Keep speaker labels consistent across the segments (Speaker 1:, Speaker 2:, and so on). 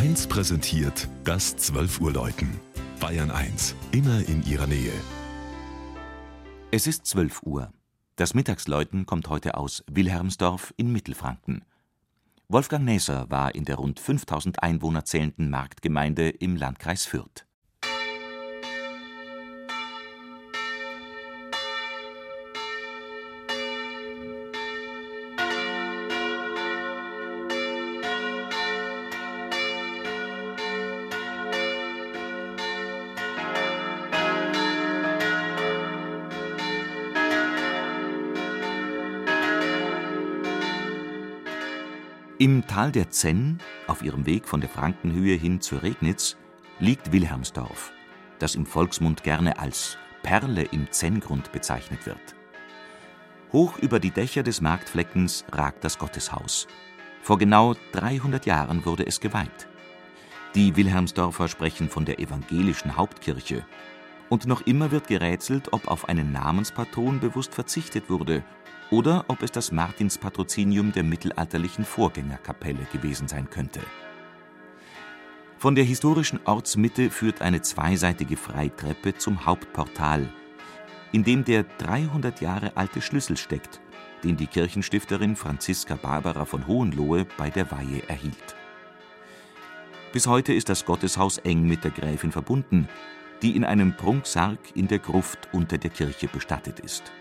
Speaker 1: 1 präsentiert das 12 Uhr Läuten. Bayern 1, immer in ihrer Nähe.
Speaker 2: Es ist 12 Uhr. Das Mittagsläuten kommt heute aus Wilhelmsdorf in Mittelfranken. Wolfgang Näser war in der rund 5000 Einwohner zählenden Marktgemeinde im Landkreis Fürth. Im Tal der Zenn, auf ihrem Weg von der Frankenhöhe hin zur Regnitz, liegt Wilhelmsdorf, das im Volksmund gerne als Perle im Zenngrund bezeichnet wird. Hoch über die Dächer des Marktfleckens ragt das Gotteshaus. Vor genau 300 Jahren wurde es geweiht. Die Wilhelmsdorfer sprechen von der evangelischen Hauptkirche. Und noch immer wird gerätselt, ob auf einen Namenspatron bewusst verzichtet wurde oder ob es das Martinspatrozinium der mittelalterlichen Vorgängerkapelle gewesen sein könnte. Von der historischen Ortsmitte führt eine zweiseitige Freitreppe zum Hauptportal, in dem der 300 Jahre alte Schlüssel steckt, den die Kirchenstifterin Franziska Barbara von Hohenlohe bei der Weihe erhielt. Bis heute ist das Gotteshaus eng mit der Gräfin verbunden, die in einem Prunksarg in der Gruft unter der Kirche bestattet ist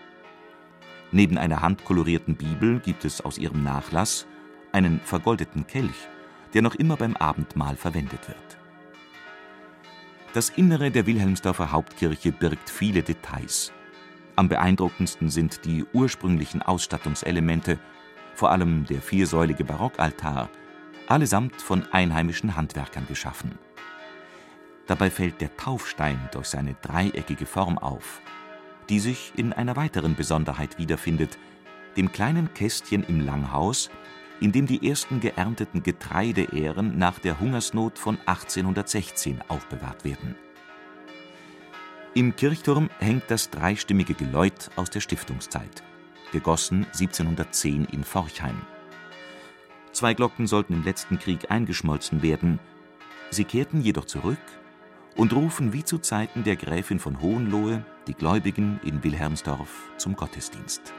Speaker 2: Neben einer handkolorierten Bibel gibt es aus ihrem Nachlass einen vergoldeten Kelch, der noch immer beim Abendmahl verwendet wird. Das Innere der Wilhelmsdorfer Hauptkirche birgt viele Details. Am beeindruckendsten sind die ursprünglichen Ausstattungselemente, vor allem der viersäulige Barockaltar, allesamt von einheimischen Handwerkern geschaffen. Dabei fällt der Taufstein durch seine dreieckige Form auf die sich in einer weiteren Besonderheit wiederfindet, dem kleinen Kästchen im Langhaus, in dem die ersten geernteten Getreideähren nach der Hungersnot von 1816 aufbewahrt werden. Im Kirchturm hängt das dreistimmige Geläut aus der Stiftungszeit, gegossen 1710 in Forchheim. Zwei Glocken sollten im letzten Krieg eingeschmolzen werden, sie kehrten jedoch zurück und rufen wie zu Zeiten der Gräfin von Hohenlohe die Gläubigen in Wilhelmsdorf zum Gottesdienst